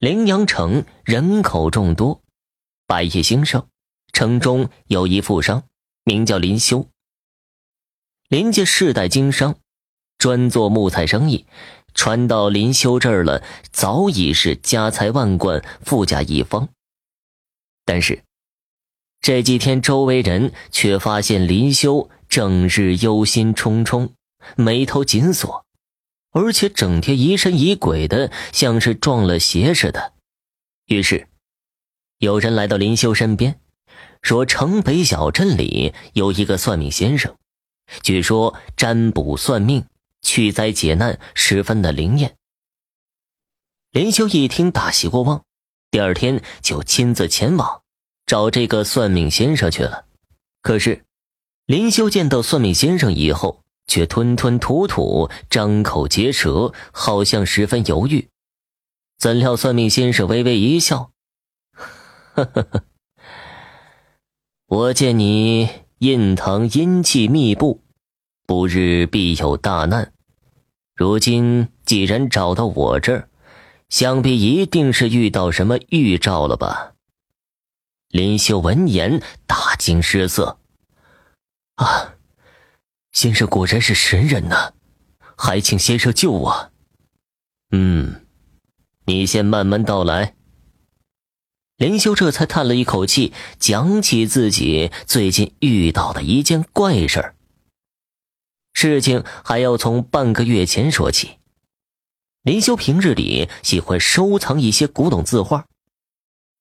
陵阳城人口众多，百业兴盛。城中有一富商，名叫林修。林家世代经商，专做木材生意，传到林修这儿了，早已是家财万贯，富甲一方。但是这几天，周围人却发现林修整日忧心忡忡，眉头紧锁。而且整天疑神疑鬼的，像是撞了邪似的。于是，有人来到林修身边，说：“城北小镇里有一个算命先生，据说占卜算命、驱灾解难十分的灵验。”林修一听，大喜过望，第二天就亲自前往找这个算命先生去了。可是，林修见到算命先生以后，却吞吞吐吐，张口结舌，好像十分犹豫。怎料算命先生微微一笑：“呵呵呵，我见你印堂阴气密布，不日必有大难。如今既然找到我这儿，想必一定是遇到什么预兆了吧？”林秀闻言大惊失色：“啊！”先生果然是神人呐，还请先生救我。嗯，你先慢慢道来。林修这才叹了一口气，讲起自己最近遇到的一件怪事儿。事情还要从半个月前说起。林修平日里喜欢收藏一些古董字画，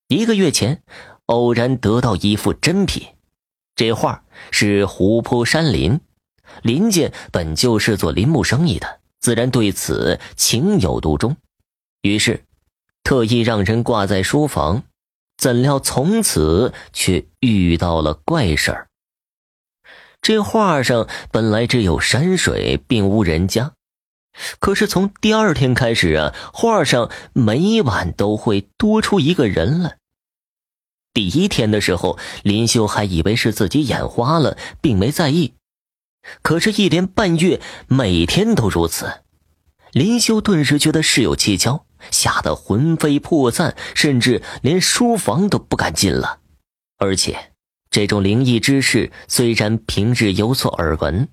一个月前偶然得到一幅珍品，这画是湖泊山林。林家本就是做林木生意的，自然对此情有独钟，于是特意让人挂在书房。怎料从此却遇到了怪事儿。这画上本来只有山水，并无人家，可是从第二天开始啊，画上每晚都会多出一个人来。第一天的时候，林修还以为是自己眼花了，并没在意。可是，一连半月，每天都如此，林修顿时觉得事有蹊跷，吓得魂飞魄散，甚至连书房都不敢进了。而且，这种灵异之事虽然平日有所耳闻，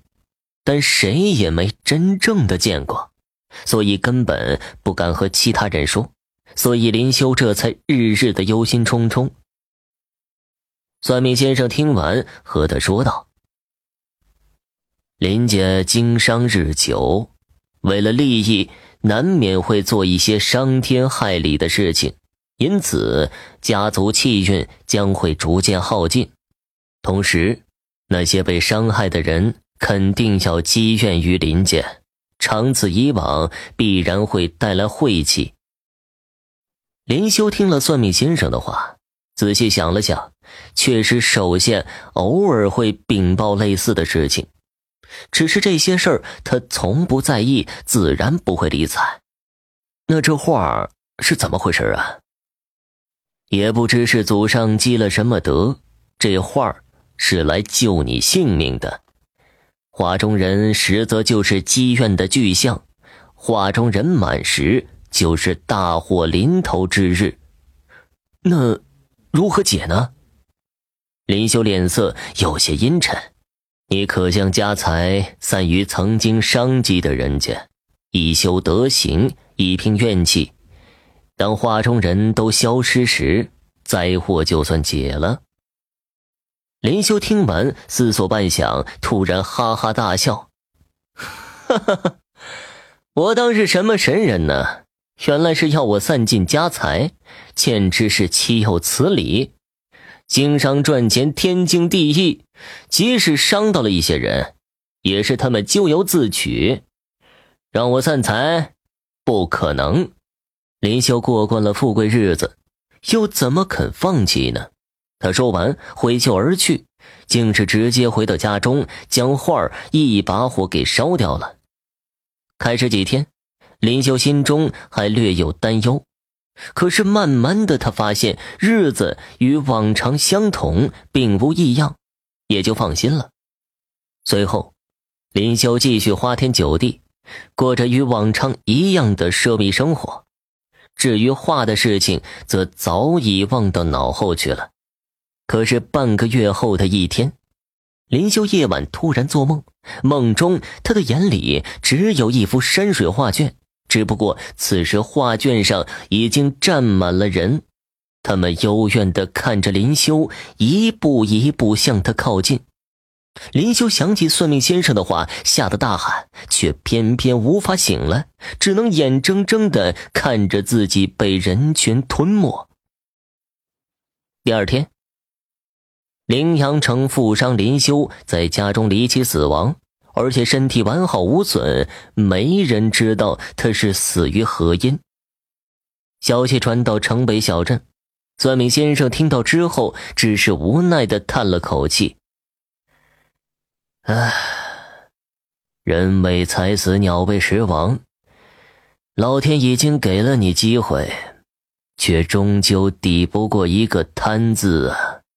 但谁也没真正的见过，所以根本不敢和其他人说。所以，林修这才日日的忧心忡忡。算命先生听完，和他说道。林家经商日久，为了利益，难免会做一些伤天害理的事情，因此家族气运将会逐渐耗尽。同时，那些被伤害的人肯定要积怨于林家，长此以往，必然会带来晦气。林修听了算命先生的话，仔细想了想，确实，手下偶尔会禀报类似的事情。只是这些事儿，他从不在意，自然不会理睬。那这画是怎么回事啊？也不知是祖上积了什么德，这画是来救你性命的。画中人实则就是积怨的巨象，画中人满时就是大祸临头之日。那如何解呢？林修脸色有些阴沉。你可将家财散于曾经伤及的人家，以修德行，以平怨气。当画中人都消失时，灾祸就算解了。林修听完，思索半晌，突然哈哈大笑：“ 哈哈哈！我当是什么神人呢？原来是要我散尽家财，简直是岂有此理！”经商赚钱天经地义，即使伤到了一些人，也是他们咎由自取。让我散财，不可能。林修过惯了富贵日子，又怎么肯放弃呢？他说完，挥袖而去，竟是直接回到家中，将画一把火给烧掉了。开始几天，林修心中还略有担忧。可是慢慢的，他发现日子与往常相同，并无异样，也就放心了。随后，林修继续花天酒地，过着与往常一样的奢靡生活。至于画的事情，则早已忘到脑后去了。可是半个月后的一天，林修夜晚突然做梦，梦中他的眼里只有一幅山水画卷，只不过此时画卷上已经站满了人，他们幽怨的看着林修，一步一步向他靠近。林修想起算命先生的话，吓得大喊，却偏偏无法醒来，只能眼睁睁的看着自己被人群吞没。第二天。凌阳城富商林修在家中离奇死亡，而且身体完好无损，没人知道他是死于何因。消息传到城北小镇，算命先生听到之后，只是无奈的叹了口气：“唉，人为财死，鸟为食亡。老天已经给了你机会，却终究抵不过一个贪字啊。”